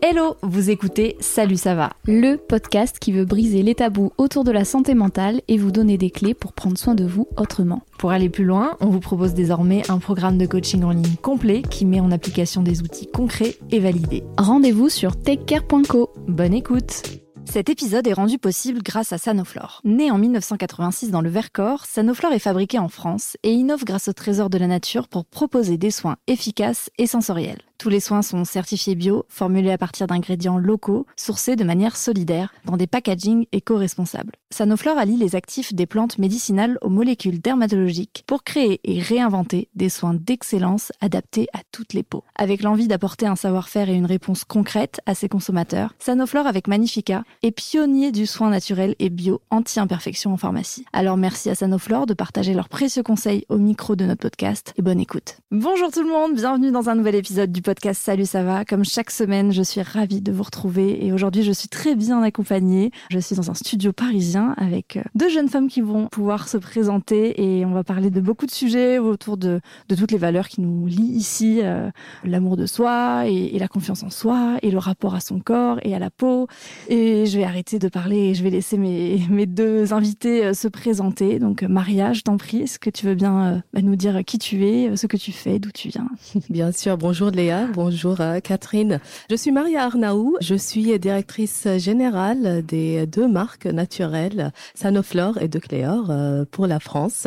Hello, vous écoutez Salut ça va, le podcast qui veut briser les tabous autour de la santé mentale et vous donner des clés pour prendre soin de vous autrement. Pour aller plus loin, on vous propose désormais un programme de coaching en ligne complet qui met en application des outils concrets et validés. Rendez-vous sur takecare.co. Bonne écoute cet épisode est rendu possible grâce à Sanoflore. Né en 1986 dans le Vercors, Sanoflore est fabriqué en France et innove grâce au trésor de la nature pour proposer des soins efficaces et sensoriels. Tous les soins sont certifiés bio, formulés à partir d'ingrédients locaux, sourcés de manière solidaire, dans des packagings éco-responsables. Sanoflore allie les actifs des plantes médicinales aux molécules dermatologiques pour créer et réinventer des soins d'excellence adaptés à toutes les peaux. Avec l'envie d'apporter un savoir-faire et une réponse concrète à ses consommateurs, Sanoflore avec Magnifica est pionnier du soin naturel et bio anti-imperfection en pharmacie. Alors merci à Sanoflore de partager leurs précieux conseils au micro de notre podcast et bonne écoute. Bonjour tout le monde, bienvenue dans un nouvel épisode du podcast Salut ça va? Comme chaque semaine, je suis ravie de vous retrouver et aujourd'hui je suis très bien accompagnée. Je suis dans un studio parisien avec euh, deux jeunes femmes qui vont pouvoir se présenter et on va parler de beaucoup de sujets autour de, toutes les valeurs qui nous lient ici, euh, l'amour de soi et, la confiance en soi et le rapport à son corps et à la peau. Et je vais arrêter de parler et je vais laisser mes, mes deux invités euh, se présenter. Donc Maria, je t'en prie, est-ce que tu veux bien bah, nous dire qui tu es, ce que tu fais, d'où tu viens? Bien sûr, bonjour Léa bonjour euh, Catherine. Je suis Maria Arnaou, je suis directrice générale des deux marques naturelles Sanoflore et De Cléor euh, pour la France.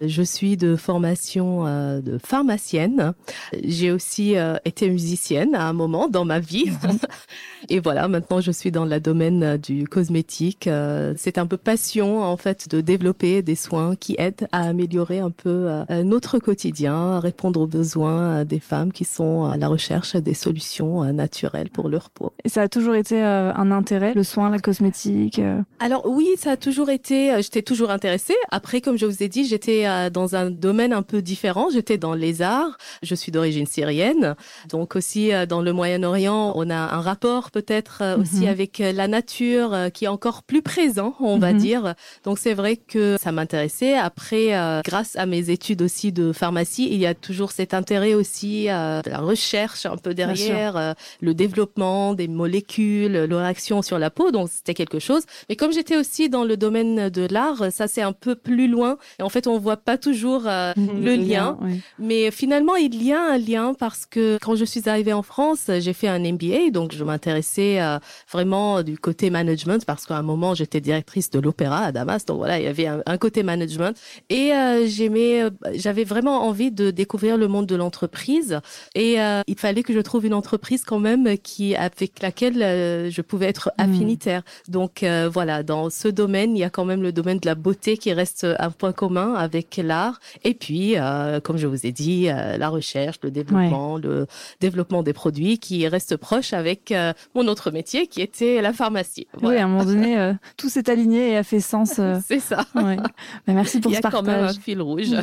Je suis de formation euh, de pharmacienne. J'ai aussi été musicienne à un moment dans ma vie. et voilà, maintenant je suis dans le domaine du cosmétique. C'est un peu passion en fait de développer des soins qui aident à améliorer un peu notre quotidien, à répondre aux besoins des femmes qui sont à la recherche des solutions euh, naturelles pour leur peau. Et ça a toujours été euh, un intérêt, le soin, la cosmétique euh? Alors oui, ça a toujours été, j'étais toujours intéressée. Après, comme je vous ai dit, j'étais dans un domaine un peu différent. J'étais dans les arts. Je suis d'origine syrienne. Donc aussi dans le Moyen-Orient, on a un rapport peut-être aussi mhm. avec la nature qui est encore plus présent, on va mhm. dire. Donc c'est vrai que ça m'intéressait. Après, grâce à mes études aussi de pharmacie, il y a toujours cet intérêt aussi à la recherche un peu derrière, euh, le développement des molécules, leur action sur la peau, donc c'était quelque chose. Mais comme j'étais aussi dans le domaine de l'art, ça c'est un peu plus loin. Et en fait, on voit pas toujours euh, le, lien. Mais finalement, il y a un lien parce que quand je suis arrivée en France, j'ai fait un MBA, donc je m'intéressais euh, vraiment du côté management parce qu'à un moment, j'étais directrice de l'opéra à Damas. Donc voilà, il y avait un, un côté management. Et j'aimais, j'avais vraiment envie de découvrir le monde de l'entreprise. Et il fallait que je trouve une entreprise quand même qui avec laquelle euh, je pouvais être hmm. affinitaire. Donc euh, voilà, dans ce domaine, il y a quand même le domaine de la beauté qui reste un point commun avec l'art. Et puis, euh, comme je vous ai dit, la recherche, le développement, le développement des produits qui reste proche avec mon autre métier qui était la pharmacie. Oui, à un moment donné, tout s'est aligné et a fait sens. C'est ça. Ouais. Bah, merci pour ce partage. Il y a quand même un fil rouge.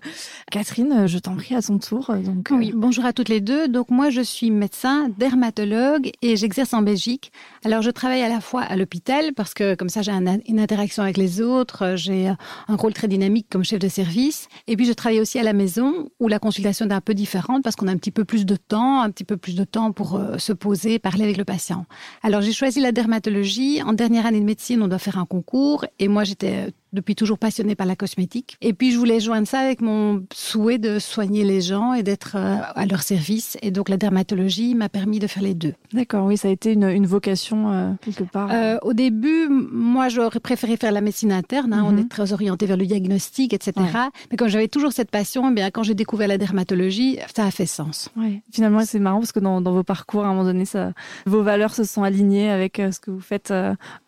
Catherine, je t'en prie à son tour. Donc, oui, bonjour à toutes les deux. Donc moi, je suis médecin, dermatologue et j'exerce en Belgique. Alors je travaille à la fois à l'hôpital parce que comme ça j'ai une interaction avec les autres, j'ai un rôle très dynamique comme chef de service. Et puis je travaille aussi à la maison où la consultation est un peu différente parce qu'on a un petit peu plus de temps, un petit peu plus de temps pour euh, se poser, parler avec le patient. Alors j'ai choisi la dermatologie. En dernière année de médecine, on doit faire un concours et moi j'étais depuis toujours passionnée par la cosmétique. Et puis je voulais joindre ça avec mon souhait de soigner les gens et d'être euh, à leur service. Et donc la dermatologie m'a permis de faire les deux. D'accord, oui, ça a été une, une vocation euh, quelque part. Euh, au début, moi j'aurais préféré faire la médecine interne. Hein. On mhm. est très orienté vers le diagnostic, etc. Mais comme j'avais toujours cette passion, eh bien quand j'ai découvert la dermatologie, ça a fait sens. Ouais. Finalement, c'est marrant parce que dans, dans, vos parcours, à un moment donné, ça, vos valeurs se sont alignées avec ce que vous faites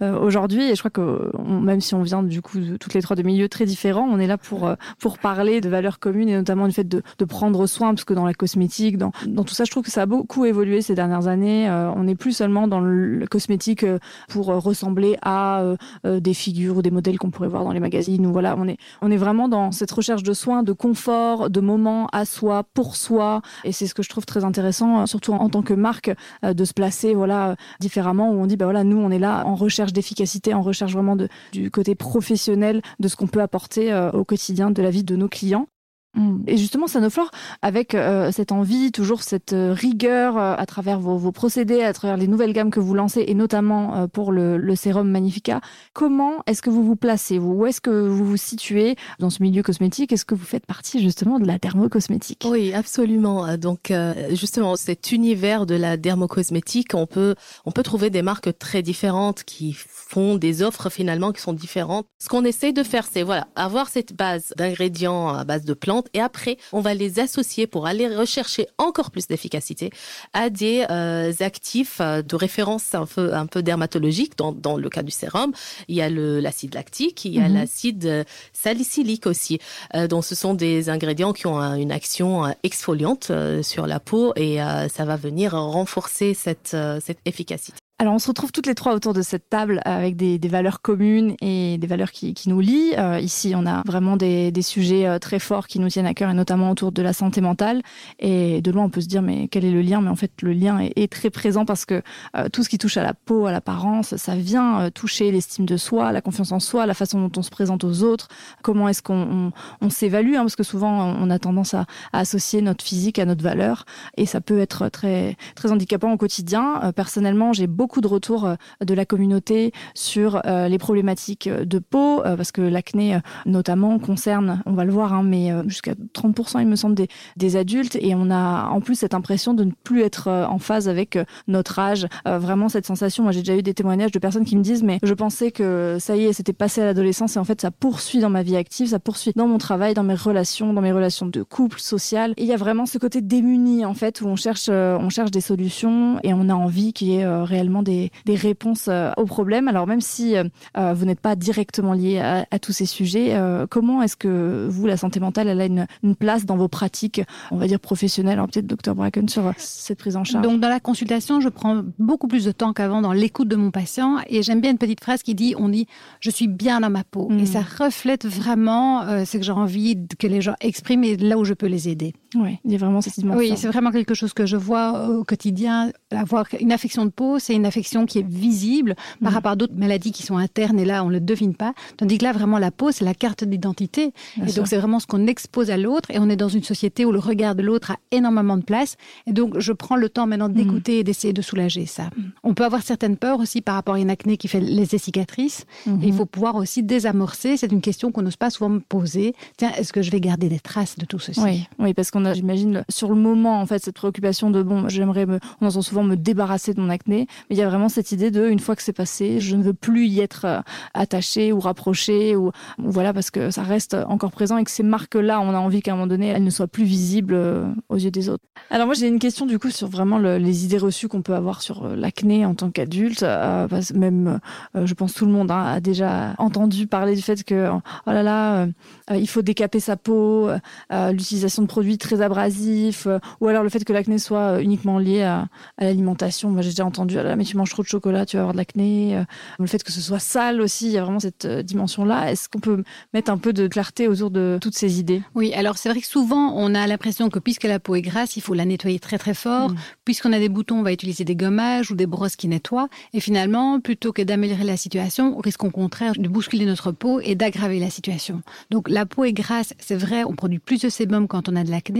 aujourd'hui. Et je crois que même si on vient du coup toutes les trois de milieux très différents. On est là pour, euh, pour parler de valeurs communes et notamment du fait de, de prendre soin, parce que dans la cosmétique, dans, dans tout ça, je trouve que ça a beaucoup évolué ces dernières années. Euh, on n'est plus seulement dans le cosmétique euh, pour ressembler à des figures ou des modèles qu'on pourrait voir dans les magazines. Ou voilà, on est, on est vraiment dans cette recherche de soins, de confort, de moments à soi, pour soi. Et c'est ce que je trouve très intéressant, surtout en, tant que marque, de se placer voilà différemment où on dit bah voilà nous on est là en recherche d'efficacité, en recherche vraiment de, du côté professionnel de ce qu'on peut apporter euh, au quotidien de la vie de nos clients. Mm. Et justement, Sanoflore, avec euh, cette envie, toujours cette euh, rigueur euh, à travers vos, vos, procédés, à travers les nouvelles gammes que vous lancez, et notamment pour le, le, sérum Magnifica, comment est-ce que vous vous placez vous? Où est-ce que vous vous situez dans ce milieu cosmétique? Est-ce que vous faites partie justement de la dermocosmétique? Oui, absolument. Donc, justement, cet univers de la dermocosmétique, on peut, on peut trouver des marques très différentes qui font des offres finalement qui sont différentes. Ce qu'on essaie de faire, c'est voilà, avoir cette base d'ingrédients à base de plantes et après, on va les associer pour aller rechercher encore plus d'efficacité à des euh, actifs euh, de référence un peu, un peu dermatologiques. Dans, dans le cas du sérum, il y a l'acide lactique, il y a mm -hmm. l'acide salicylique aussi. Euh, donc, ce sont des ingrédients qui ont une action exfoliante euh, sur la peau et euh, ça va venir renforcer cette, euh, cette efficacité. Alors, on se retrouve toutes les trois autour de cette table avec des, valeurs communes et des valeurs qui, nous lient. Euh, ici, on a vraiment des, sujets euh, très forts qui nous tiennent à cœur et notamment autour de la santé mentale. Et de loin, on peut se dire, mais quel est le lien? Mais en fait, le lien est, très présent parce que euh, tout ce qui touche à la peau, à l'apparence, ça vient euh, toucher l'estime de soi, la confiance en soi, la façon dont on se présente aux autres, comment est-ce qu'on on, on s'évalue, hein, parce que souvent, on a tendance à, à associer notre physique à notre valeur et ça peut être très, très handicapant au quotidien. Euh, personnellement, j'ai beaucoup beaucoup de retours euh, de la communauté sur euh, les problématiques de peau, euh, parce que l'acné euh, notamment concerne, on va le voir, hein, mais euh, jusqu'à 30% il me semble des, adultes, et on a en plus cette impression de ne plus être euh, en phase avec euh, notre âge. Euh, vraiment cette sensation, moi j'ai déjà eu des témoignages de personnes qui me disent mais je pensais que ça y est, c'était passé à l'adolescence et en fait ça poursuit dans ma vie active, ça poursuit dans mon travail, dans mes relations, dans mes relations de couple, sociales. Et il y a vraiment ce côté démuni en fait où on cherche, euh, on cherche des solutions et on a envie ait euh, réellement des, des réponses euh, aux problèmes. Alors même si euh, euh, vous n'êtes pas directement lié à, à tous ces sujets, comment est-ce que vous, la santé mentale, elle a une, une place dans vos pratiques, on va dire professionnelles? Peut-être docteur Bracken sur cette prise en charge Donc dans la consultation, je prends beaucoup plus de temps qu'avant dans l'écoute de mon patient et j'aime bien une petite phrase qui dit on dit je suis bien dans ma peau mmh. et ça reflète vraiment euh, ce que j'ai envie que les gens expriment et là où je peux les aider. Oui, il y a vraiment cette dimension. Oui, c'est vraiment quelque chose que je vois au quotidien. Avoir une affection de peau, c'est une affection qui est visible par mmh. rapport à d'autres maladies qui sont internes et là on ne le devine pas tandis que là vraiment la peau c'est la carte d'identité et sûr. donc c'est vraiment ce qu'on expose à l'autre et on est dans une société où le regard de l'autre a énormément de place et donc je prends le temps maintenant d'écouter mmh. et d'essayer de soulager ça mmh. on peut avoir certaines peurs aussi par rapport à une acné qui fait les cicatrices mmh. et il faut pouvoir aussi désamorcer c'est une question qu'on n'ose pas souvent me poser tiens est-ce que je vais garder des traces de tout ceci? Oui, oui parce j'imagine sur le moment en fait cette préoccupation de bon j'aimerais me on entend souvent me débarrasser de mon acné mais il y a vraiment cette idée de une fois que c'est passé je ne veux plus y être euh, attaché ou rapproché ou, voilà parce que ça reste encore présent et que ces marques là on a envie qu'à un moment donné elles ne soient plus visibles euh, aux yeux des autres. Alors moi j'ai une question du coup sur vraiment le, les idées reçues qu'on peut avoir sur euh, l'acné en tant qu'adulte euh, même je pense tout le monde hein, a déjà entendu parler du fait que oh là là il faut décaper sa peau l'utilisation de produits très abrasifs euh, ou alors le fait que l'acné soit uniquement lié à, à l'alimentation. Moi j'ai déjà entendu ah là, mais tu manges trop de chocolat tu vas avoir de l'acné euh, le fait que ce soit sale aussi il y a vraiment cette euh, dimension là est-ce qu'on peut mettre un peu de clarté autour de toutes ces idées? Oui alors c'est vrai que souvent on a l'impression que puisque la peau est grasse il faut la nettoyer très très fort. Mmh. puisqu'on a des boutons on va utiliser des gommages ou des brosses qui nettoient. Et finalement plutôt que d'améliorer la situation on risque au contraire de bousculer notre peau et d'aggraver la situation. Donc la peau est grasse c'est vrai on produit plus de sébum quand on a de l'acné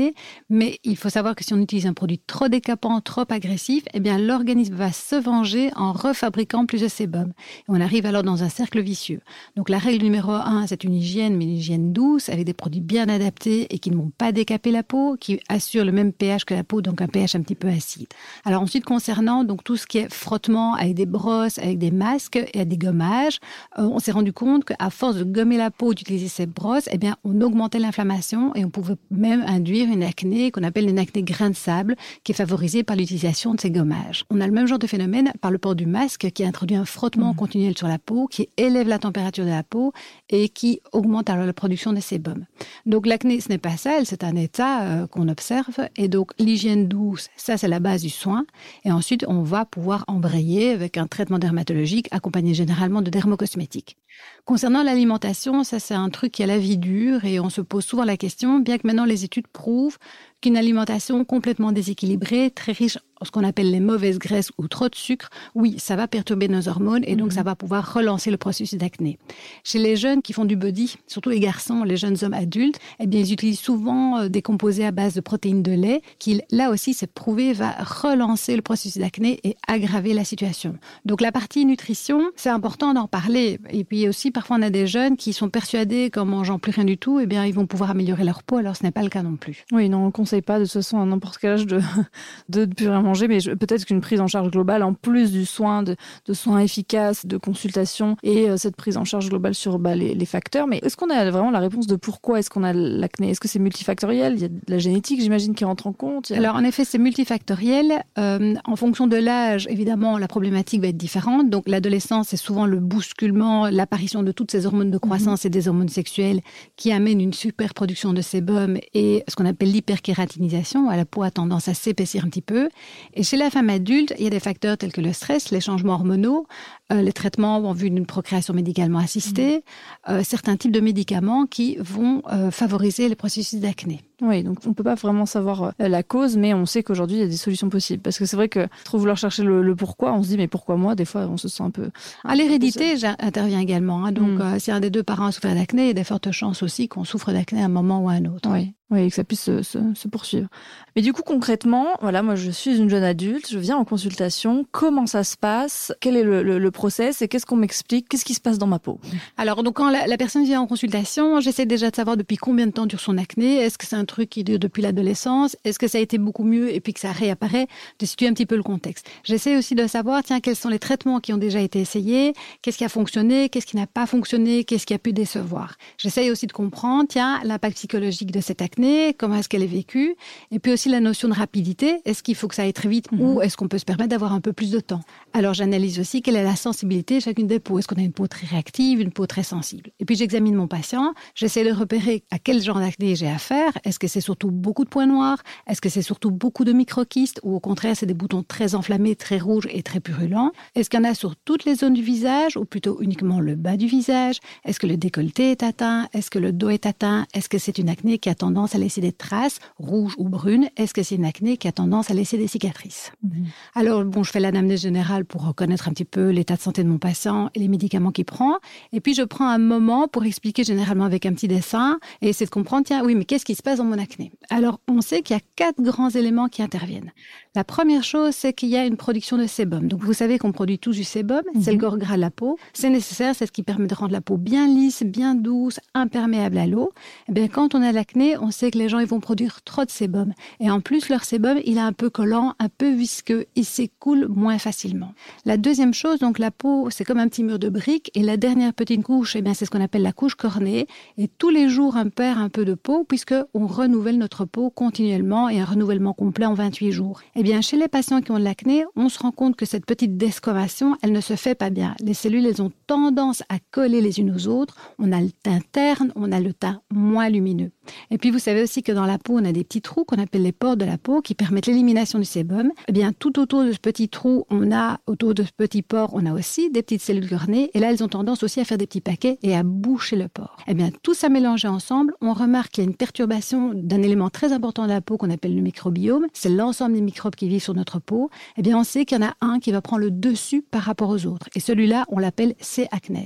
mais il faut savoir que si on utilise un produit trop décapant trop agressif eh bien l'organisme va se venger en refabriquant plus de sébum. Et on arrive alors dans un cercle vicieux. Donc la règle numéro un c'est une hygiène mais une hygiène douce avec des produits bien adaptés et qui ne vont pas décaper la peau qui assure le même pH que la peau donc un pH un petit peu acide. Alors ensuite concernant donc tout ce qui est frottement avec des brosses avec des masques et des gommages euh, on s'est rendu compte qu'à force de gommer la peau d'utiliser ces brosses eh bien on augmentait l'inflammation et on pouvait même induire une acné qu'on appelle une acné grain de sable qui est favorisée par l'utilisation de ces gommages. On a le même genre de phénomène par le port du masque qui introduit un frottement mmh. continuel sur la peau qui élève la température de la peau et qui augmente alors la production de sébum donc l'acné ce n'est pas ça c'est un état euh, qu'on observe. Et donc l'hygiène douce ça c'est la base du soin. Et ensuite on va pouvoir embrayer avec un traitement dermatologique accompagné généralement de dermocosmétiques concernant l'alimentation ça c'est un truc qui a la vie dure et on se pose souvent la question bien que maintenant les études prouvent qu'une alimentation complètement déséquilibrée très riche ce qu'on appelle les mauvaises graisses ou trop de sucre, oui, ça va perturber nos hormones et donc ça va pouvoir relancer le processus d'acné. Chez les jeunes qui font du body, surtout les garçons, les jeunes hommes adultes, eh bien, ils utilisent souvent euh, des composés à base de protéines de lait qui, là aussi, c'est prouvé, va relancer le processus d'acné et aggraver la situation. Donc, la partie nutrition, c'est important d'en parler. Et puis aussi, parfois, on a des jeunes qui sont persuadés qu'en mangeant plus rien du tout, eh bien, ils vont pouvoir améliorer leur peau. Alors, ce n'est pas le cas non plus. Oui, non, on ne conseille pas de toute façon à n'importe quel âge de, de ne mais peut-être qu'une prise en charge globale, en plus du soin, de, soins efficaces, de consultation et euh, cette prise en charge globale sur bah, les, les, facteurs. Mais est-ce qu'on a vraiment la réponse de pourquoi est-ce qu'on a l'acné? Est-ce que c'est multifactoriel? Il y a de la génétique, j'imagine, qui rentre en compte. Alors, en effet, c'est multifactoriel. Euh, en fonction de l'âge, évidemment, la problématique va être différente. Donc, l'adolescence, c'est souvent le bousculement, l'apparition de toutes ces hormones de croissance mhm. et des hormones sexuelles qui amènent une super production de sébum et ce qu'on appelle l'hyperkératinisation. La peau a tendance à s'épaissir un petit peu. Et chez la femme adulte, il y a des facteurs tels que le stress, les changements hormonaux, euh, les traitements en vue d'une procréation médicalement assistée, mmh. euh, certains types de médicaments qui vont euh, favoriser le processus d'acné. Oui, donc on ne peut pas vraiment savoir la cause, mais on sait qu'aujourd'hui, il y a des solutions possibles. Parce que c'est vrai que trop vouloir chercher le, pourquoi, on se dit, mais pourquoi moi? Des fois, on se sent un peu... Ah, l'hérédité intervient également. Hein. donc, mmh. si un des deux parents souffre d'acné, il y a des fortes chances aussi qu'on souffre d'acné à un moment ou à un autre. Oui. Oui, que ça puisse se, poursuivre. Mais du coup, concrètement, voilà, moi, je suis une jeune adulte, je viens en consultation. Comment ça se passe? Quel est le, le, process et qu'est-ce qu'on m'explique Qu'est-ce qui se passe dans ma peau Alors, donc, quand la, personne vient en consultation, j'essaie déjà de savoir depuis combien de temps dure son acné. Est-ce que c'est un truc qui dure depuis l'adolescence? Est-ce que ça a été beaucoup mieux et puis que ça réapparaît? De situer un petit peu le contexte. J'essaie aussi de savoir, tiens, quels sont les traitements qui ont déjà été essayés? Qu'est-ce qui a fonctionné? Qu'est-ce qui n'a pas fonctionné? Qu'est-ce qui a pu décevoir? J'essaie aussi de comprendre, tiens, l'impact psychologique de cet acné comment est-ce qu'elle est vécue, et puis aussi la notion de rapidité. Est-ce qu'il faut que ça aille très vite ou mhm. est-ce qu'on peut se permettre d'avoir un peu plus de temps? Alors j'analyse aussi quelle est la sensibilité chacune des peaux. Est-ce qu'on a une peau très réactive, une peau très sensible? Et puis j'examine mon patient, j'essaie de repérer à quel genre d'acné j'ai affaire. Est-ce que c'est surtout beaucoup de points noirs? Est-ce que c'est surtout beaucoup de microkystes ou au contraire c'est des boutons très enflammés, très rouges et très purulents? Est-ce qu'il y en a sur toutes les zones du visage ou plutôt uniquement le bas du visage? Est-ce que le décolleté est atteint? Est-ce que le dos est atteint? Est-ce que c'est une acné qui a tendance à laisser des traces rouges ou brunes? Est-ce que c'est une acné qui a tendance à laisser des cicatrices? Mhm. Alors, bon, je fais l'anamnèse générale pour reconnaître un petit peu l'état de santé de mon patient et les médicaments qu'il prend. Et puis, je prends un moment pour expliquer généralement avec un petit dessin et essayer de comprendre, tiens, oui, mais qu'est-ce qui se passe dans mon acné? Alors, on sait qu'il y a quatre grands éléments qui interviennent. La première chose, c'est qu'il y a une production de sébum. Donc, vous savez qu'on produit tous du sébum, c'est le mhm. corps gras de la peau. C'est nécessaire, c'est ce qui permet de rendre la peau bien lisse, bien douce, imperméable à l'eau. Eh bien, quand on a l'acné, on sait que les gens ils vont produire trop de sébum. Et en plus, leur sébum, il est un peu collant, un peu visqueux, il s'écoule moins facilement. La deuxième chose, donc la peau, c'est comme un petit mur de briques. Et la dernière petite couche, eh bien, c'est ce qu'on appelle la couche cornée. Et tous les jours, on perd un peu de peau puisque on renouvelle notre peau continuellement et un renouvellement complet en 28 jours. Eh bien, chez les patients qui ont de l'acné, on se rend compte que cette petite descovation, elle ne se fait pas bien. Les cellules, elles ont tendance à coller les unes aux autres. On a le teint terne, on a le teint moins lumineux. Et puis, vous savez aussi que dans la peau, on a des petits trous qu'on appelle les pores de la peau qui permettent l'élimination du sébum. Eh bien, tout autour de ce petit trou, on a, autour de ce petit pore, on a aussi des petites cellules cornées. Et là, elles ont tendance aussi à faire des petits paquets et à boucher le pore. Eh bien, tout ça mélangé ensemble, on remarque qu'il y a une perturbation d'un élément très important de la peau qu'on appelle le microbiome. C'est l'ensemble des microbes qui vivent sur notre peau. Eh bien, on sait qu'il y en a un qui va prendre le dessus par rapport aux autres. Et celui-là, on l'appelle C. acnes.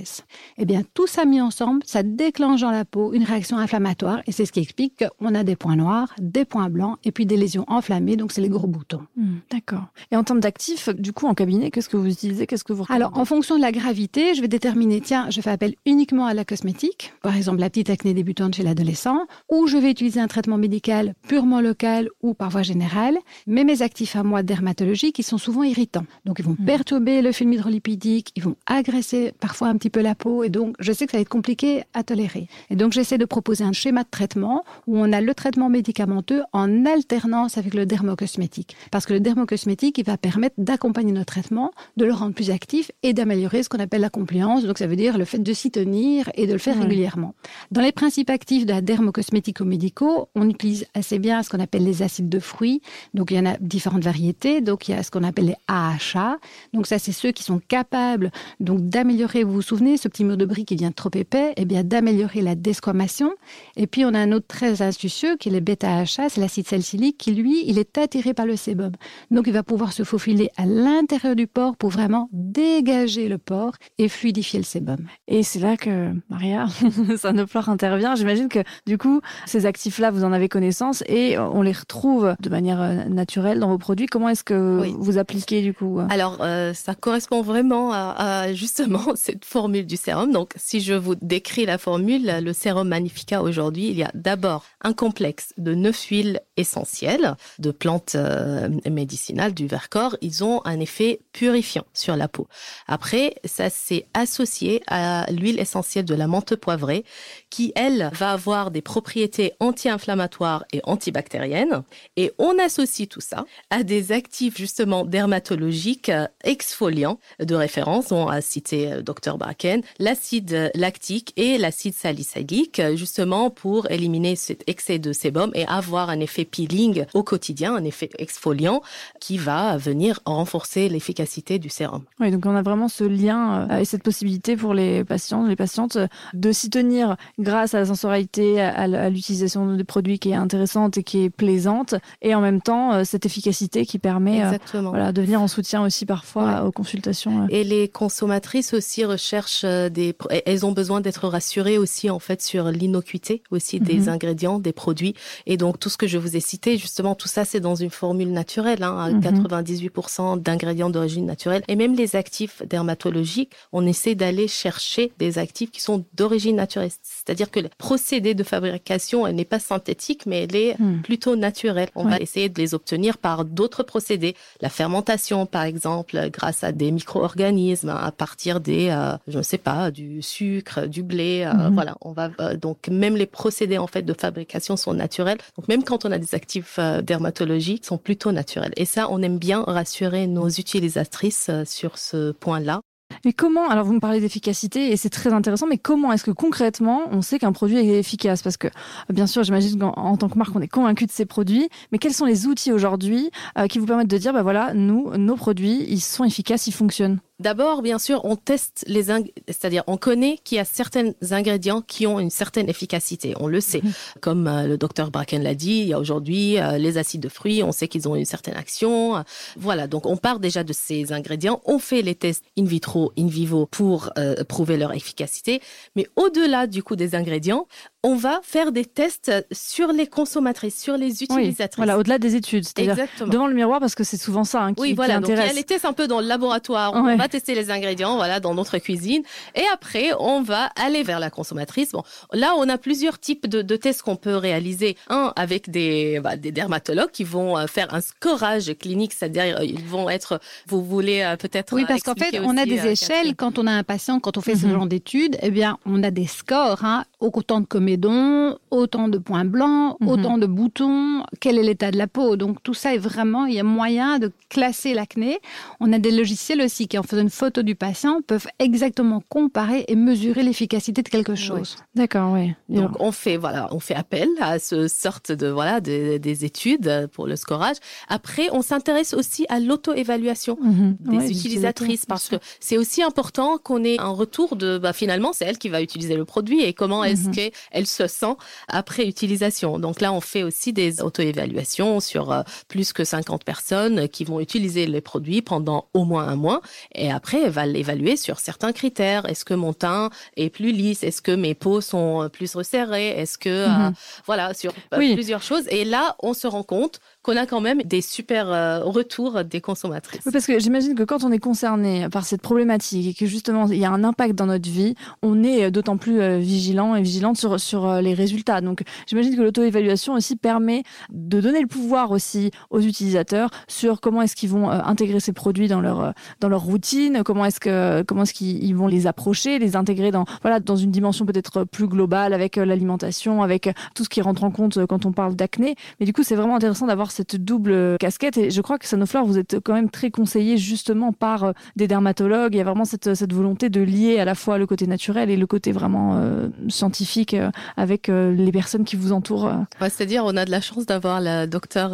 Eh bien, tout ça mis ensemble, ça déclenche dans la peau une réaction inflammatoire. Et c'est ce qui explique qu'on a des points noirs, des points blancs et puis des lésions enflammées, donc c'est les gros boutons. Hmm, d'accord. Et en termes d'actifs, du coup, en cabinet, qu'est-ce que vous utilisez Qu'est-ce que vous Alors, en fonction de la gravité, je vais déterminer, tiens, je fais appel uniquement à la cosmétique, par exemple la petite acné débutante chez l'adolescent, ou je vais utiliser un traitement médical purement local ou par voie générale, mais mes actifs à moi dermatologiques, ils sont souvent irritants. Donc, ils vont hmm. perturber le film hydrolipidique, ils vont agresser parfois un petit peu la peau, et donc je sais que ça va être compliqué à tolérer. Et donc, j'essaie de proposer un schéma de traitement où on a le traitement médicamenteux en alternance avec le dermocosmétique. Parce que le dermocosmétique, il va permettre d'accompagner notre traitement, de le rendre plus actif et d'améliorer ce qu'on appelle la compliance. Donc, ça veut dire le fait de s'y tenir et de le faire régulièrement. Dans les principes actifs de la dermocosmético-médicaux, on utilise assez bien ce qu'on appelle les acides de fruits. Donc, il y en a différentes variétés. Donc, il y a ce qu'on appelle les AHA. Donc, ça, c'est ceux qui sont capables donc d'améliorer, vous vous souvenez, ce petit mur de briques qui devient trop épais, et eh bien d'améliorer la desquamation. Et puis, on a un autre très astucieux qui est le bêta-achat, c'est l'acide salicylique qui, lui, il est attiré par le sébum. Donc, il va pouvoir se faufiler à l'intérieur du porc pour vraiment dégager le porc et fluidifier le sébum. Et c'est là que, Maria, Sanoflore intervient. J'imagine que, du coup, ces actifs-là, vous en avez connaissance et on les retrouve de manière euh, naturelle dans vos produits. Comment est-ce que vous appliquez, du coup Alors, euh, ça correspond vraiment à, justement cette formule du sérum. Donc, si je vous décris la formule, le sérum Magnifica aujourd'hui, il y a d'abord un complexe de neuf huiles essentielles de plantes euh, médicinales du Vercors. Ils ont un effet purifiant sur la peau. Après, ça s'est associé à l'huile essentielle de la menthe poivrée qui, elle, va avoir des propriétés anti-inflammatoires et antibactériennes. Et on associe tout ça à des actifs justement dermatologiques euh, exfoliants de référence. On a cité euh, Dr Bracken, l'acide lactique et l'acide salicylique, justement pour éliminer cet excès de sébum et avoir un effet peeling au quotidien, un effet exfoliant qui va venir renforcer l'efficacité du sérum. Oui, donc on a vraiment ce lien euh, et cette possibilité pour les patients, les patientes de s'y tenir grâce à la sensorialité, à l'utilisation des produits qui est intéressante et qui est plaisante, et en même temps euh, cette efficacité qui permet euh, voilà, de venir en soutien aussi parfois aux consultations. Et les consommatrices aussi recherchent des, elles ont besoin d'être rassurées aussi en fait sur l'innocuité aussi des mhm. ingrédients, des produits, et donc tout ce que je vous ai cité, justement tout ça c'est dans une formule naturelle, hein, 98% mhm. d'ingrédients d'origine naturelle, et même les actifs dermatologiques, on essaie d'aller chercher des actifs qui sont d'origine naturelle. C'est-à-dire que le procédé de fabrication, elle n'est pas synthétique, mais elle est hmm. plutôt naturelle. On va essayer de les obtenir par d'autres procédés. La fermentation, par exemple, grâce à des micro-organismes, à partir des, euh, je ne sais pas, du sucre, du blé. Euh, hmm. Voilà, on va euh, donc même les procédés en fait de fabrication sont naturels. Donc même quand on a des actifs dermatologiques, sont plutôt naturels. Et ça, on aime bien rassurer nos utilisatrices sur ce point-là. Mais comment, alors vous me parlez d'efficacité et c'est très intéressant, mais comment est-ce que concrètement on sait qu'un produit est efficace? Parce que bien sûr, j'imagine qu'en tant que marque, on est convaincu de ces produits, mais quels sont les outils aujourd'hui euh, qui vous permettent de dire, bah voilà, nous, nos produits, ils sont efficaces, ils fonctionnent? D'abord, bien sûr, on teste les c'est-à-dire on connaît qu'il y a certains ingrédients qui ont une certaine efficacité. On le sait. Mhm. Comme euh, le docteur Bracken l'a dit, il y a aujourd'hui euh, les acides de fruits, on sait qu'ils ont une certaine action. voilà, donc on part déjà de ces ingrédients, on fait les tests in vitro, in vivo pour euh, prouver leur efficacité. Mais au-delà du coup des ingrédients, on va faire des tests sur les consommatrices, sur les utilisatrices. voilà, au-delà des études, c'est-à-dire devant le miroir parce que c'est souvent ça hein, qui, oui, voilà, intéresse. Donc, il y a les tests un peu dans le laboratoire. On va tester les ingrédients, voilà, dans notre cuisine, et après on va aller vers la consommatrice. Bon, là on a plusieurs types de, tests qu'on peut réaliser. Un avec des, bah, des dermatologues qui vont euh, faire un scorage clinique, c'est-à-dire euh, ils vont être. Vous voulez euh, peut-être. Oui, parce qu'en fait, on a des échelles quand on a un patient, quand on fait ce mhm. genre d'études. Eh bien, on a des scores. Hein, autant de autant de points blancs, mhm. autant de boutons, quel est l'état de la peau. Donc tout ça est vraiment, il y a moyen de classer l'acné. On a des logiciels aussi qui, en faisant une photo du patient, peuvent exactement comparer et mesurer l'efficacité de quelque chose. D'accord, oui. Donc on fait voilà, on fait appel à ce sorte de voilà des études pour le scorage. Après, on s'intéresse aussi à l'auto-évaluation mhm. des utilisatrices parce que c'est aussi important qu'on ait un retour de bah, finalement c'est elle qui va utiliser le produit et comment est-ce mhm. Qu'elle se sent après utilisation. Donc là, on fait aussi des auto-évaluations sur euh, plus que 50 personnes qui vont utiliser les produits pendant au moins un mois. Et après, elle va l'évaluer sur certains critères. Est-ce que mon teint est plus lisse? Est-ce que mes peaux sont plus resserrées? Est-ce que, euh, mhm. voilà, sur euh, plusieurs choses. Et là, on se rend compte qu'on a quand même des super retours des consommatrices. parce que j'imagine que quand on est concerné par cette problématique et que justement il y a un impact dans notre vie, on est d'autant plus vigilant et vigilante sur, sur les résultats. Donc j'imagine que l'auto-évaluation aussi permet de donner le pouvoir aussi aux utilisateurs sur comment est-ce qu'ils vont euh, intégrer ces produits dans leur euh, dans leur routine, comment est-ce que est-ce qu'ils vont les approcher, les intégrer dans voilà dans une dimension peut-être plus globale avec euh, l'alimentation, avec tout ce qui rentre en compte quand on parle d'acné. Mais du coup, c'est vraiment intéressant d'avoir cette double casquette et je crois que Sanoflore vous êtes quand même très conseillé justement par des dermatologues. Il y a vraiment cette cette volonté de lier à la fois le côté naturel et le côté vraiment scientifique avec les personnes qui vous entourent C'est-à-dire, on a de la chance d'avoir la docteur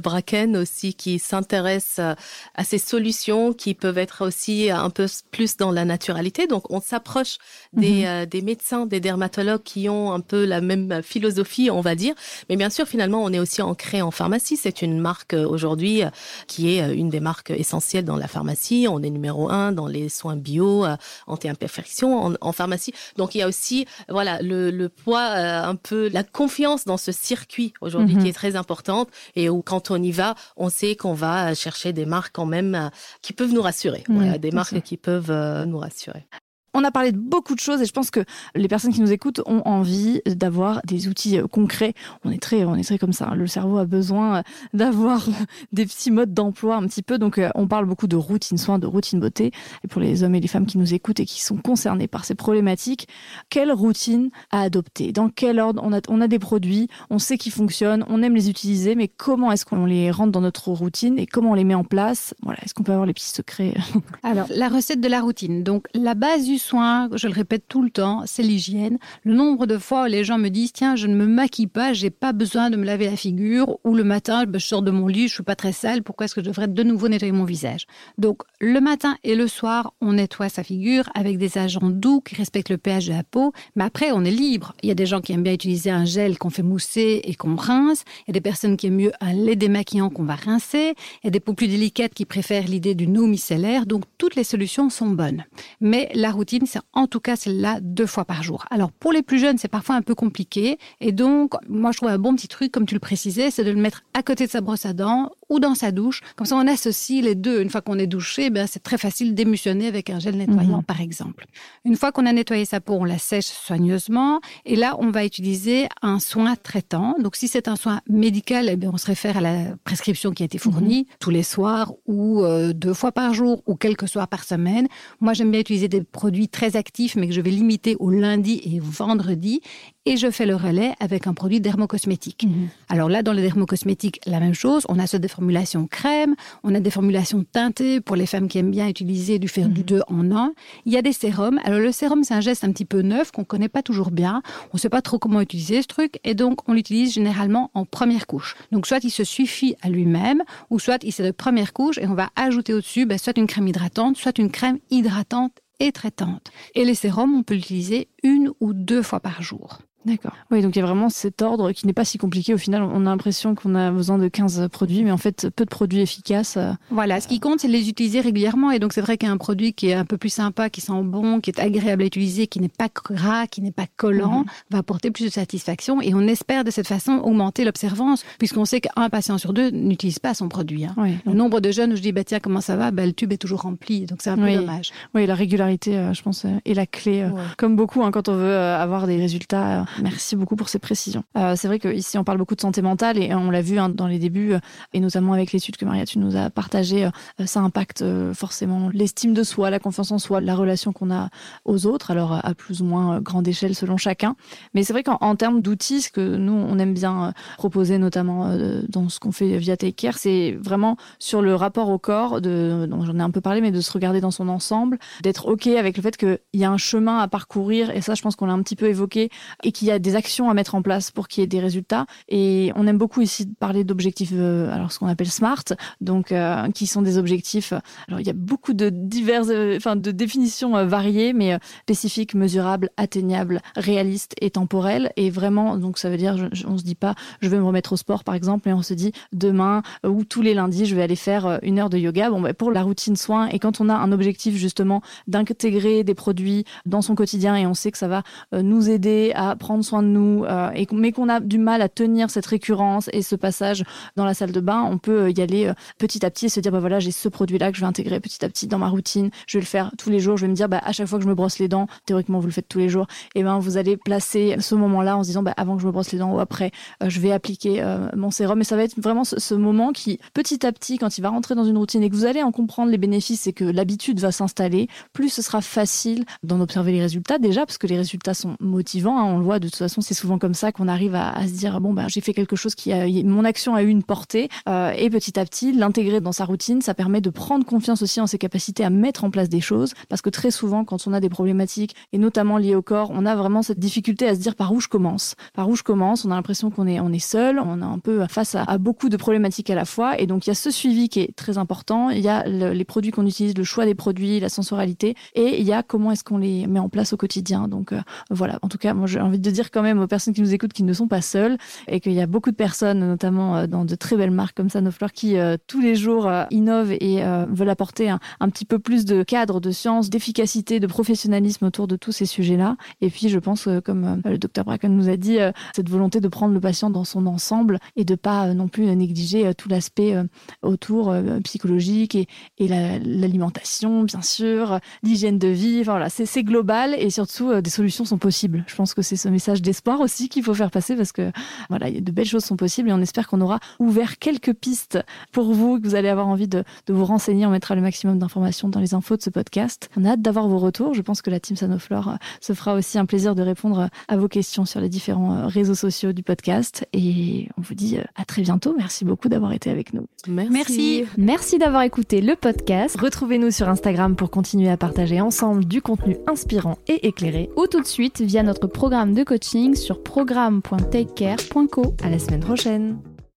Bracken aussi qui s'intéresse à ces solutions qui peuvent être aussi un peu plus dans la naturalité. Donc, on s'approche des, mhm. des médecins, des dermatologues qui ont un peu la même philosophie, on va dire. Mais bien sûr, finalement, on est aussi ancré en pharmacie. C'est une marque aujourd'hui qui est une des marques essentielles dans la pharmacie. On est numéro un dans les soins bio, anti-imperfection en, en, pharmacie. Donc, il y a aussi, voilà, le, le poids, un peu la confiance dans ce circuit aujourd'hui qui mhm. est très importante et où quand on y va, on sait qu'on va chercher des marques quand même qui peuvent nous rassurer. des marques qui peuvent euh, nous rassurer. On a parlé de beaucoup de choses et je pense que les personnes qui nous écoutent ont envie d'avoir des outils euh, concrets. On est très, on est très comme ça. Hein. Le cerveau a besoin euh, d'avoir des petits modes d'emploi un petit peu. Donc, euh, on parle beaucoup de routine soins, de routine beauté. Et pour les hommes et les femmes qui nous écoutent et qui sont concernés par ces problématiques, quelle routine à adopter? Dans quel ordre? On a, on a des produits, on sait qu'ils fonctionnent, on aime les utiliser, mais comment est-ce qu'on les rentre dans notre routine et comment on les met en place? Voilà, est-ce qu'on peut avoir les petits secrets? Alors, la recette de la routine. Donc, la base du soin, je le répète tout le temps, c'est l'hygiène. Le nombre de fois où les gens me disent tiens, je ne me maquille pas, j'ai pas besoin de me laver la figure, ou le matin, je sors de mon lit, je suis pas très sale, pourquoi est-ce que je devrais de nouveau nettoyer mon visage? Donc le matin et le soir, on nettoie sa figure avec des agents doux qui respectent le pH de la peau, mais après on est libre. Il y a des gens qui aiment bien utiliser un gel qu'on fait mousser et qu'on rince. Il y a des personnes qui aiment mieux un lait démaquillant qu'on va rincer. Il y a des peaux plus délicates qui préfèrent l'idée d'une eau micellaire. Donc toutes les solutions sont bonnes. Mais la routine, c'est en tout cas celle-là deux fois par jour. Alors pour les plus jeunes, c'est parfois un peu compliqué. Et donc, moi je trouve un bon petit truc, comme tu le précisais, c'est de le mettre à côté de sa brosse à dents ou dans sa douche. Comme ça, on associe les deux. Une fois qu'on est douché, ben, c'est très facile d'émulsionner avec un gel nettoyant, mhm. par exemple. Une fois qu'on a nettoyé sa peau, on la sèche soigneusement. Et là, on va utiliser un soin traitant. Donc, si c'est un soin médical, eh bien, on se réfère à la prescription qui a été fournie mhm. tous les soirs ou euh, deux fois par jour ou quelques soirs par semaine. Moi, j'aime bien utiliser des produits très actifs, mais que je vais limiter au lundi et au vendredi et je fais le relais avec un produit dermocosmétique. Mhm. Alors là, dans les dermocosmétiques, la même chose. On a soit des formulations crème, on a des formulations teintées pour les femmes qui aiment bien utiliser du faire du 2 mhm. en 1. Il y a des sérums. Alors le sérum, c'est un geste un petit peu neuf qu'on connaît pas toujours bien. On ne sait pas trop comment utiliser ce truc et donc on l'utilise généralement en première couche. Donc soit il se suffit à lui-même ou soit il c'est de première couche et on va ajouter au-dessus ben, soit une crème hydratante, soit une crème hydratante et traitante. Et les sérums, on peut l'utiliser une ou deux fois par jour. D'accord. Oui, donc il y a vraiment cet ordre qui n'est pas si compliqué. Au final, on a l'impression qu'on a besoin de 15 produits, mais en fait, peu de produits efficaces. Euh, voilà, ce qui compte, c'est de les utiliser régulièrement. Et donc, c'est vrai qu'un produit qui est un peu plus sympa, qui sent bon, qui est agréable à utiliser, qui n'est pas gras, qui n'est pas collant, mhm. va apporter plus de satisfaction. Et on espère de cette façon augmenter l'observance, puisqu'on sait qu'un patient sur deux n'utilise pas son produit. Hein. Le nombre de jeunes où je dis, bah, tiens, comment ça va? Bah, Le tube est toujours rempli. Donc, c'est un peu dommage. Oui, la régularité, euh, je pense, est la clé. Euh, comme beaucoup, hein, quand on veut avoir des résultats Merci beaucoup pour ces précisions. Euh, c'est vrai qu'ici, on parle beaucoup de santé mentale et on l'a vu hein, dans les débuts, euh, et notamment avec l'étude que Maria, tu nous as partagée, euh, ça impacte forcément l'estime de soi, la confiance en soi, la relation qu'on a aux autres, alors à plus ou moins grande échelle selon chacun. Mais c'est vrai qu'en termes d'outils, ce que nous, on aime bien proposer, notamment dans ce qu'on fait via Take Care, c'est vraiment sur le rapport au corps, de, j'en ai un peu parlé, mais de se regarder dans son ensemble, d'être OK avec le fait qu'il y a un chemin à parcourir, et ça, je pense qu'on l'a un petit peu évoqué, et qu'il y a des actions à mettre en place pour qu'il y ait des résultats. Et on aime beaucoup ici parler d'objectifs, euh, alors ce qu'on appelle SMART, donc euh, qui sont des objectifs. Alors il y a beaucoup de diverses, euh, enfin de définitions variées, mais spécifiques, mesurables, atteignables, réalistes et temporelles. Et vraiment, donc ça veut dire, on se dit pas, je vais me remettre au sport par exemple, mais on se dit demain ou tous les lundis, je vais aller faire une heure de yoga. Bon, bah, pour la routine soin et quand on a un objectif justement d'intégrer des produits dans son quotidien et on sait que ça va nous aider à prendre soin de nous, euh, mais qu'on a du mal à tenir cette récurrence et ce passage dans la salle de bain, on peut euh, y aller euh, petit à petit et se dire bah voilà j'ai ce produit là que je vais intégrer petit à petit dans ma routine, je vais le faire tous les jours, je vais me dire bah à chaque fois que je me brosse les dents, théoriquement vous le faites tous les jours, et ben vous allez placer ce moment-là en se disant bah avant que je me brosse les dents ou après je vais appliquer mon sérum. Et ça va être vraiment ce, moment qui petit à petit quand il va rentrer dans une routine et que vous allez en comprendre les bénéfices et que l'habitude va s'installer, plus ce sera facile d'en observer les résultats déjà parce que les résultats sont motivants, hein, on le voit De toute façon, c'est souvent comme ça qu'on arrive à, se dire bon, ben, j'ai fait quelque chose qui a, mon action a eu une portée. Euh, et petit à petit, l'intégrer dans sa routine, ça permet de prendre confiance aussi en ses capacités à mettre en place des choses. Parce que très souvent, quand on a des problématiques, et notamment liées au corps, on a vraiment cette difficulté à se dire par où je commence? Par où je commence, on a l'impression qu'on est, on est seul, on est un peu face à, beaucoup de problématiques à la fois. Et donc, il y a ce suivi qui est très important. Il y a le, les produits qu'on utilise, le choix des produits, la sensorialité. Et il y a comment est-ce qu'on les met en place au quotidien. Donc, euh, voilà. En tout cas, moi, j'ai envie de dire quand même aux personnes qui nous écoutent qu'ils ne sont pas seuls et qu'il y a beaucoup de personnes, notamment euh, dans de très belles marques comme Sanoflore, qui euh, tous les jours euh, innovent et euh, veulent apporter un, petit peu plus de cadre, de science, d'efficacité, de professionnalisme autour de tous ces sujets-là. Et puis, je pense, comme le docteur Bracken nous a dit, cette volonté de prendre le patient dans son ensemble et de pas non plus négliger tout l'aspect autour psychologique et, l'alimentation, la, bien sûr, l'hygiène de vie. Voilà, c'est global et surtout, des solutions sont possibles. Je pense que c'est ce message d'espoir aussi qu'il faut faire passer parce que voilà, de belles choses sont possibles et on espère qu'on aura ouvert quelques pistes pour vous, que vous allez avoir envie de, de vous renseigner. On mettra le maximum d'informations dans les infos de ce podcast. On a hâte d'avoir vos retours. Je pense que la team Sanoflore euh, se fera aussi un plaisir de répondre à vos questions sur les différents euh, réseaux sociaux du podcast. Et on vous dit euh, à très bientôt. Merci beaucoup d'avoir été avec nous. Merci. Merci, Merci d'avoir écouté le podcast. Retrouvez-nous sur Instagram pour continuer à partager ensemble du contenu inspirant et éclairé ou tout de suite via notre programme de coaching sur programme.takecare.co. À la semaine prochaine.